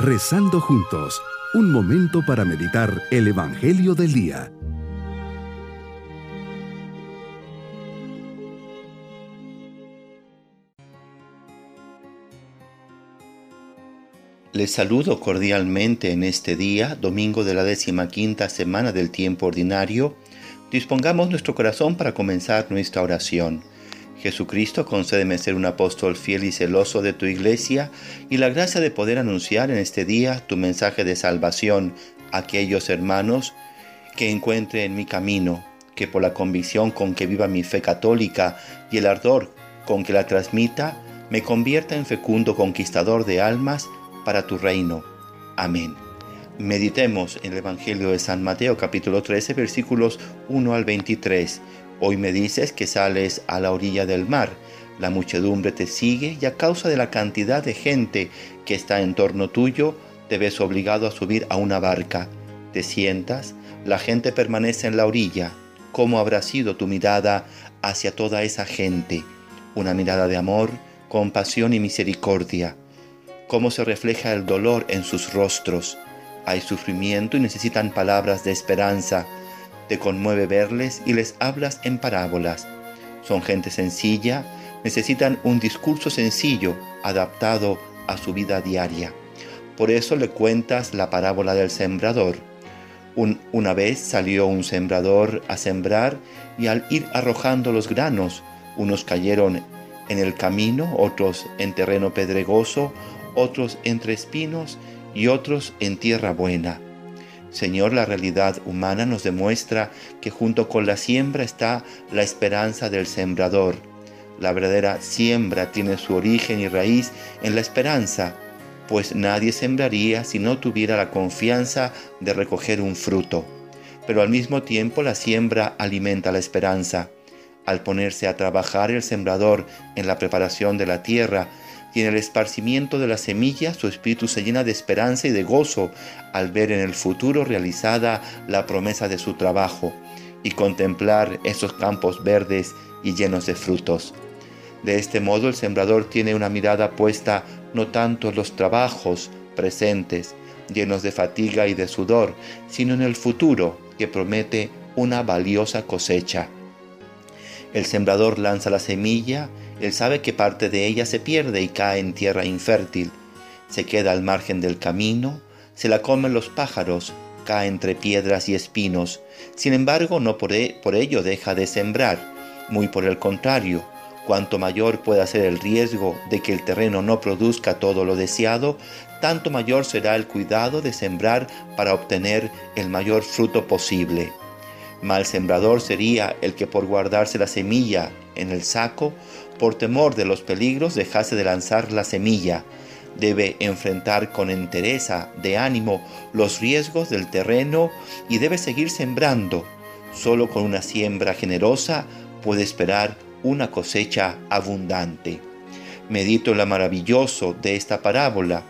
Rezando juntos, un momento para meditar el Evangelio del Día. Les saludo cordialmente en este día, domingo de la décima quinta semana del tiempo ordinario. Dispongamos nuestro corazón para comenzar nuestra oración. Jesucristo, concédeme ser un apóstol fiel y celoso de tu iglesia y la gracia de poder anunciar en este día tu mensaje de salvación a aquellos hermanos que encuentre en mi camino, que por la convicción con que viva mi fe católica y el ardor con que la transmita, me convierta en fecundo conquistador de almas para tu reino. Amén. Meditemos en el Evangelio de San Mateo capítulo 13 versículos 1 al 23 Hoy me dices que sales a la orilla del mar. La muchedumbre te sigue y a causa de la cantidad de gente que está en torno tuyo, te ves obligado a subir a una barca. Te sientas, la gente permanece en la orilla. ¿Cómo habrá sido tu mirada hacia toda esa gente? Una mirada de amor, compasión y misericordia. ¿Cómo se refleja el dolor en sus rostros? Hay sufrimiento y necesitan palabras de esperanza te conmueve verles y les hablas en parábolas. Son gente sencilla, necesitan un discurso sencillo, adaptado a su vida diaria. Por eso le cuentas la parábola del sembrador. una vez salió un sembrador a sembrar y al ir arrojando los granos, unos cayeron en el camino, otros en terreno pedregoso, otros entre espinos y otros en tierra buena. Señor, la realidad humana nos demuestra que junto con la siembra está la esperanza del sembrador. La verdadera siembra tiene su origen y raíz en la esperanza, pues nadie sembraría si no tuviera la confianza de recoger un fruto. Pero al mismo tiempo la siembra alimenta la esperanza. Al ponerse a trabajar el sembrador en la preparación de la tierra, y en el esparcimiento de la semilla su espíritu se llena de esperanza y de gozo al ver en el futuro realizada la promesa de su trabajo y contemplar esos campos verdes y llenos de frutos. De este modo el sembrador tiene una mirada puesta no tanto en los trabajos presentes, llenos de fatiga y de sudor, sino en el futuro que promete una valiosa cosecha. El sembrador lanza la semilla, él sabe que parte de ella se pierde y cae en tierra infértil, se queda al margen del camino, se la comen los pájaros, cae entre piedras y espinos. Sin embargo, no por, e, por ello deja de sembrar, muy por el contrario, cuanto mayor pueda ser el riesgo de que el terreno no produzca todo lo deseado, tanto mayor será el cuidado de sembrar para obtener el mayor fruto posible. Mal sembrador sería el que por guardarse la semilla en el saco, por temor de los peligros, dejase de lanzar la semilla. Debe enfrentar con entereza de ánimo los riesgos del terreno y debe seguir sembrando. Solo con una siembra generosa puede esperar una cosecha abundante. Medito lo maravilloso de esta parábola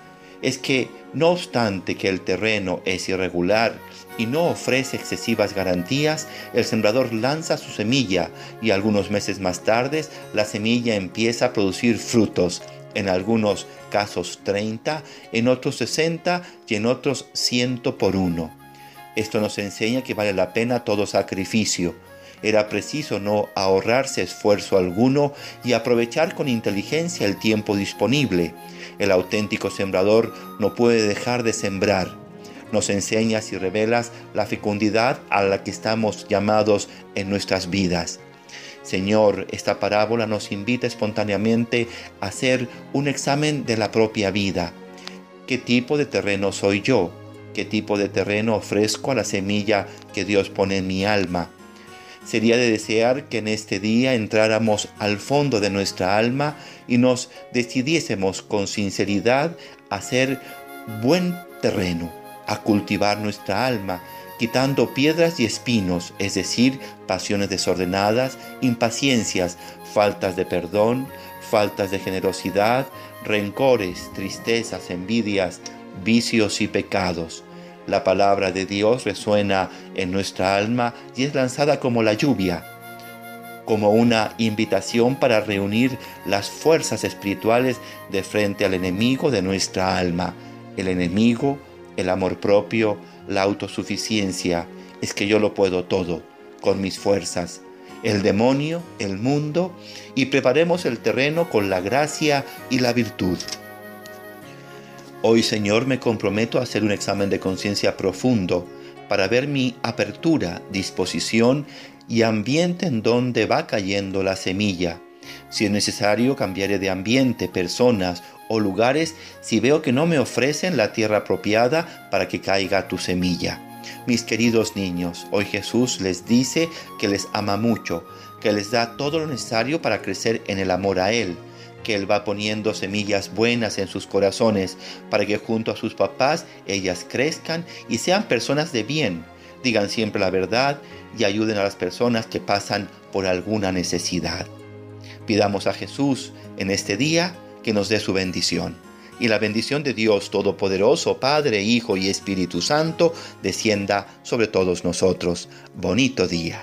es que no obstante que el terreno es irregular y no ofrece excesivas garantías, el sembrador lanza su semilla y algunos meses más tarde la semilla empieza a producir frutos, en algunos casos 30, en otros 60 y en otros 100 por uno. Esto nos enseña que vale la pena todo sacrificio. Era preciso no ahorrarse esfuerzo alguno y aprovechar con inteligencia el tiempo disponible el auténtico sembrador no puede dejar de sembrar. Nos enseñas y revelas la fecundidad a la que estamos llamados en nuestras vidas. Señor, esta parábola nos invita espontáneamente a hacer un examen de la propia vida. ¿Qué tipo de terreno soy yo? ¿Qué tipo de terreno ofrezco a la semilla que Dios pone en mi alma? Sería de desear que en este día entráramos al fondo de nuestra alma y nos decidiésemos con sinceridad a hacer buen terreno, a cultivar nuestra alma, quitando piedras y espinos, es decir, pasiones desordenadas, impaciencias, faltas de perdón, faltas de generosidad, rencores, tristezas, envidias, vicios y pecados la palabra de Dios resuena en nuestra alma y es lanzada como la lluvia, como una invitación para reunir las fuerzas espirituales de frente al enemigo de nuestra alma, El enemigo, el amor propio, la autosuficiencia, es que yo lo puedo todo, con mis fuerzas. El demonio, el mundo, y preparemos el terreno con la gracia y la virtud. Hoy, Señor, me comprometo a hacer un examen de conciencia profundo para ver mi apertura, disposición y ambiente en donde va cayendo la semilla. Si es necesario, cambiaré de ambiente, personas o lugares si veo que no me ofrecen la tierra apropiada para que caiga tu semilla. Mis queridos niños, hoy Jesús les dice que les ama mucho, que les da todo lo necesario para crecer en el amor a Él que Él va poniendo semillas buenas en sus corazones para que junto a sus papás ellas crezcan y sean personas de bien, digan siempre la verdad y ayuden a las personas que pasan por alguna necesidad. Pidamos a Jesús en este día que nos dé su bendición. Y la bendición de Dios Todopoderoso, Padre, Hijo y Espíritu Santo, descienda sobre todos nosotros. Bonito día.